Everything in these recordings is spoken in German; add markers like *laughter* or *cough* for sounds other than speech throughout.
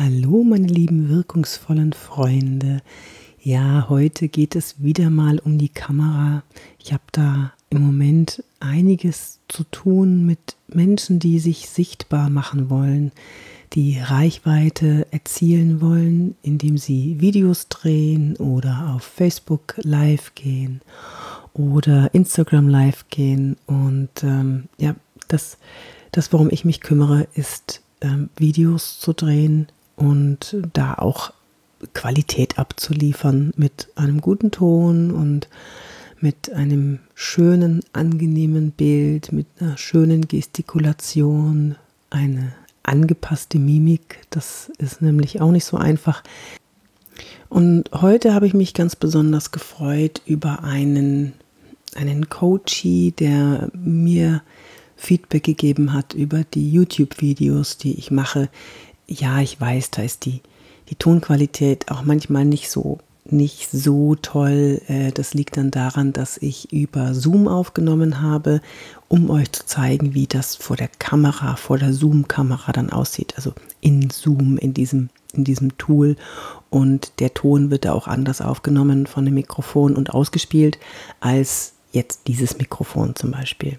Hallo, meine lieben wirkungsvollen Freunde. Ja, heute geht es wieder mal um die Kamera. Ich habe da im Moment einiges zu tun mit Menschen, die sich sichtbar machen wollen, die Reichweite erzielen wollen, indem sie Videos drehen oder auf Facebook live gehen oder Instagram live gehen. Und ähm, ja, das, das, worum ich mich kümmere, ist ähm, Videos zu drehen und da auch Qualität abzuliefern mit einem guten Ton und mit einem schönen, angenehmen Bild, mit einer schönen Gestikulation, eine angepasste Mimik. Das ist nämlich auch nicht so einfach. Und heute habe ich mich ganz besonders gefreut über einen, einen Coachie, der mir Feedback gegeben hat über die YouTube-Videos, die ich mache, ja, ich weiß, da ist die, die Tonqualität auch manchmal nicht so nicht so toll. Äh, das liegt dann daran, dass ich über Zoom aufgenommen habe, um euch zu zeigen, wie das vor der Kamera, vor der Zoom-Kamera dann aussieht. Also in Zoom, in diesem, in diesem Tool. Und der Ton wird da auch anders aufgenommen von dem Mikrofon und ausgespielt als jetzt dieses Mikrofon zum Beispiel.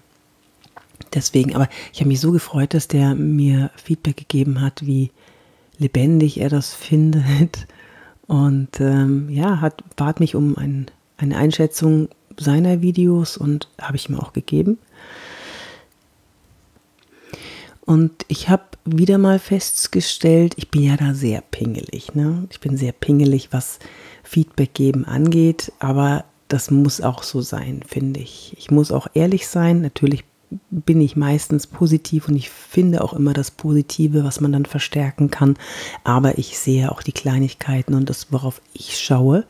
Deswegen, aber ich habe mich so gefreut, dass der mir Feedback gegeben hat, wie lebendig er das findet. Und ähm, ja, hat, bat mich um ein, eine Einschätzung seiner Videos und habe ich ihm auch gegeben. Und ich habe wieder mal festgestellt, ich bin ja da sehr pingelig. Ne? Ich bin sehr pingelig, was Feedback geben angeht, aber das muss auch so sein, finde ich. Ich muss auch ehrlich sein. Natürlich bin ich meistens positiv und ich finde auch immer das Positive, was man dann verstärken kann. Aber ich sehe auch die Kleinigkeiten und das, worauf ich schaue,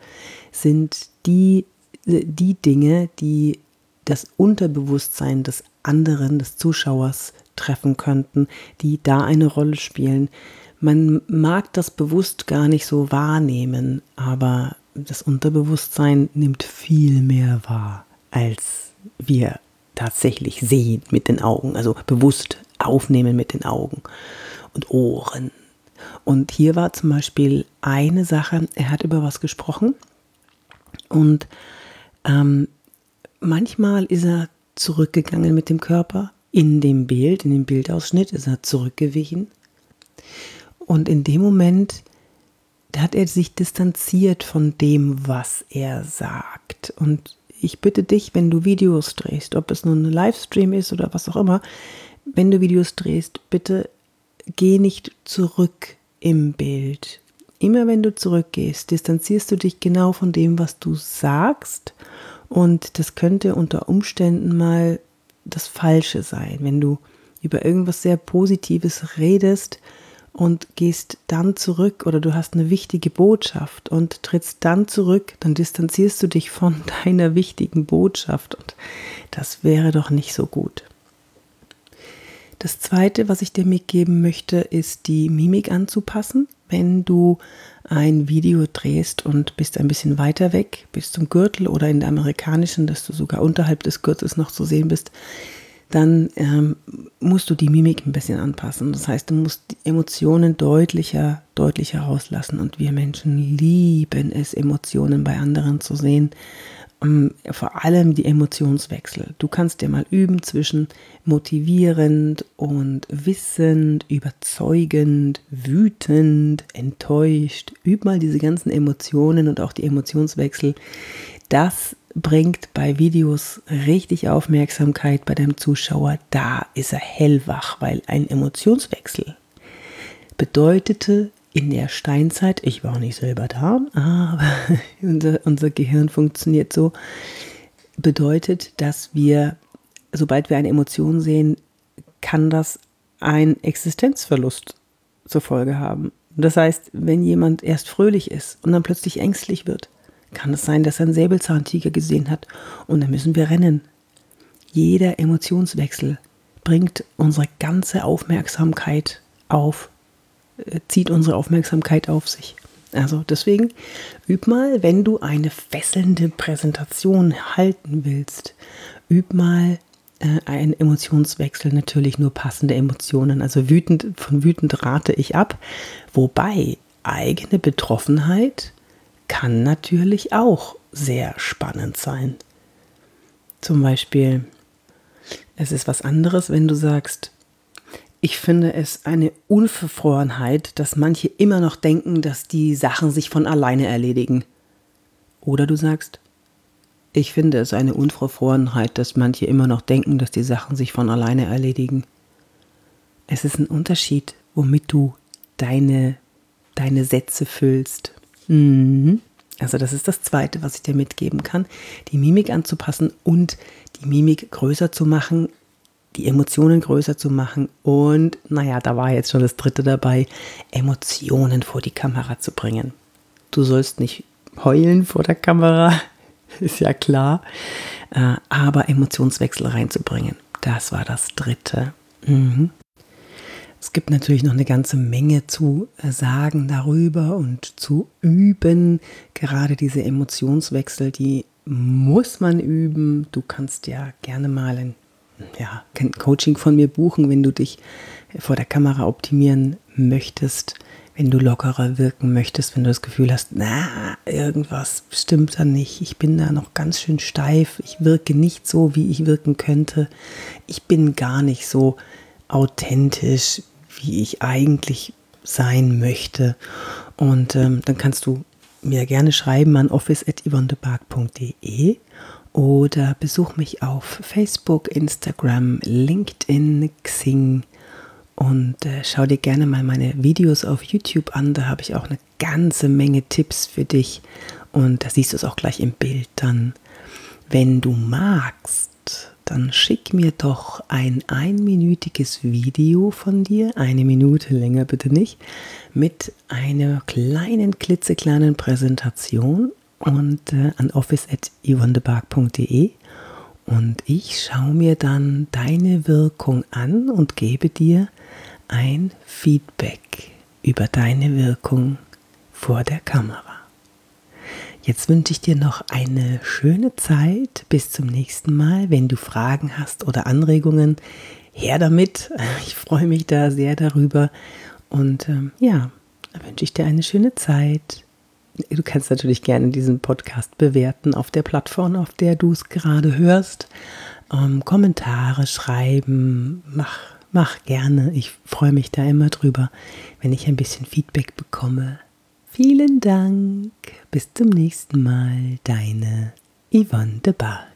sind die, die Dinge, die das Unterbewusstsein des anderen, des Zuschauers treffen könnten, die da eine Rolle spielen. Man mag das bewusst gar nicht so wahrnehmen, aber das Unterbewusstsein nimmt viel mehr wahr, als wir tatsächlich sehen mit den Augen, also bewusst aufnehmen mit den Augen und Ohren. Und hier war zum Beispiel eine Sache, er hat über was gesprochen und ähm, manchmal ist er zurückgegangen mit dem Körper in dem Bild, in dem Bildausschnitt ist er zurückgewichen. Und in dem Moment hat er sich distanziert von dem, was er sagt. Und ich bitte dich, wenn du Videos drehst, ob es nun ein Livestream ist oder was auch immer, wenn du Videos drehst, bitte geh nicht zurück im Bild. Immer wenn du zurückgehst, distanzierst du dich genau von dem, was du sagst. Und das könnte unter Umständen mal das Falsche sein. Wenn du über irgendwas sehr Positives redest, und gehst dann zurück oder du hast eine wichtige Botschaft und trittst dann zurück, dann distanzierst du dich von *laughs* deiner wichtigen Botschaft und das wäre doch nicht so gut. Das zweite, was ich dir mitgeben möchte, ist die Mimik anzupassen. Wenn du ein Video drehst und bist ein bisschen weiter weg, bis zum Gürtel oder in der amerikanischen, dass du sogar unterhalb des Gürtels noch zu sehen bist, dann ähm, musst du die Mimik ein bisschen anpassen. Das heißt, du musst die Emotionen deutlicher, deutlicher rauslassen. Und wir Menschen lieben es, Emotionen bei anderen zu sehen. Ähm, vor allem die Emotionswechsel. Du kannst dir mal üben zwischen motivierend und wissend, überzeugend, wütend, enttäuscht. Üb mal diese ganzen Emotionen und auch die Emotionswechsel. Das bringt bei Videos richtig Aufmerksamkeit bei dem Zuschauer. Da ist er hellwach, weil ein Emotionswechsel bedeutete in der Steinzeit, ich war nicht selber da, aber *laughs* unser, unser Gehirn funktioniert so, bedeutet, dass wir, sobald wir eine Emotion sehen, kann das ein Existenzverlust zur Folge haben. Das heißt, wenn jemand erst fröhlich ist und dann plötzlich ängstlich wird, kann es sein, dass er einen Säbelzahntiger gesehen hat und dann müssen wir rennen. Jeder Emotionswechsel bringt unsere ganze Aufmerksamkeit auf, äh, zieht unsere Aufmerksamkeit auf sich. Also deswegen üb mal, wenn du eine fesselnde Präsentation halten willst, üb mal äh, ein Emotionswechsel natürlich nur passende Emotionen. Also wütend, von wütend rate ich ab. Wobei eigene Betroffenheit kann natürlich auch sehr spannend sein. Zum Beispiel, es ist was anderes, wenn du sagst, ich finde es eine Unverfrorenheit, dass manche immer noch denken, dass die Sachen sich von alleine erledigen. Oder du sagst, ich finde es eine Unverfrorenheit, dass manche immer noch denken, dass die Sachen sich von alleine erledigen. Es ist ein Unterschied, womit du deine, deine Sätze füllst. Mhm. Also das ist das Zweite, was ich dir mitgeben kann, die Mimik anzupassen und die Mimik größer zu machen, die Emotionen größer zu machen und, naja, da war jetzt schon das Dritte dabei, Emotionen vor die Kamera zu bringen. Du sollst nicht heulen vor der Kamera, *laughs* ist ja klar, äh, aber Emotionswechsel reinzubringen, das war das Dritte. Mhm. Es gibt natürlich noch eine ganze Menge zu äh, sagen darüber und zu üben. Gerade diese Emotionswechsel, die muss man üben. Du kannst ja gerne mal ein ja, Coaching von mir buchen, wenn du dich vor der Kamera optimieren möchtest, wenn du lockerer wirken möchtest, wenn du das Gefühl hast, na, irgendwas stimmt da nicht, ich bin da noch ganz schön steif, ich wirke nicht so, wie ich wirken könnte, ich bin gar nicht so authentisch, wie ich eigentlich sein möchte. Und ähm, dann kannst du mir gerne schreiben an office.yvonnebark.de oder besuch mich auf Facebook, Instagram, LinkedIn, Xing und äh, schau dir gerne mal meine Videos auf YouTube an. Da habe ich auch eine ganze Menge Tipps für dich und da siehst du es auch gleich im Bild dann. Wenn du magst, dann schick mir doch ein einminütiges Video von dir, eine Minute länger bitte nicht, mit einer kleinen, klitzekleinen Präsentation und äh, an office.yvonnebark.de und ich schaue mir dann deine Wirkung an und gebe dir ein Feedback über deine Wirkung vor der Kamera. Jetzt wünsche ich dir noch eine schöne Zeit. Bis zum nächsten Mal. Wenn du Fragen hast oder Anregungen, her damit. *laughs* Ich freue mich da sehr darüber. Und ähm, ja, wünsche ich dir eine schöne Zeit. Du kannst natürlich gerne diesen Podcast bewerten auf der Plattform, auf der du es gerade hörst. Ähm, Kommentare schreiben, mach, mach gerne. Ich freue mich da immer drüber, wenn ich ein bisschen Feedback bekomme. Vielen Dank. Bis zum nächsten Mal. Deine Yvonne de Bar.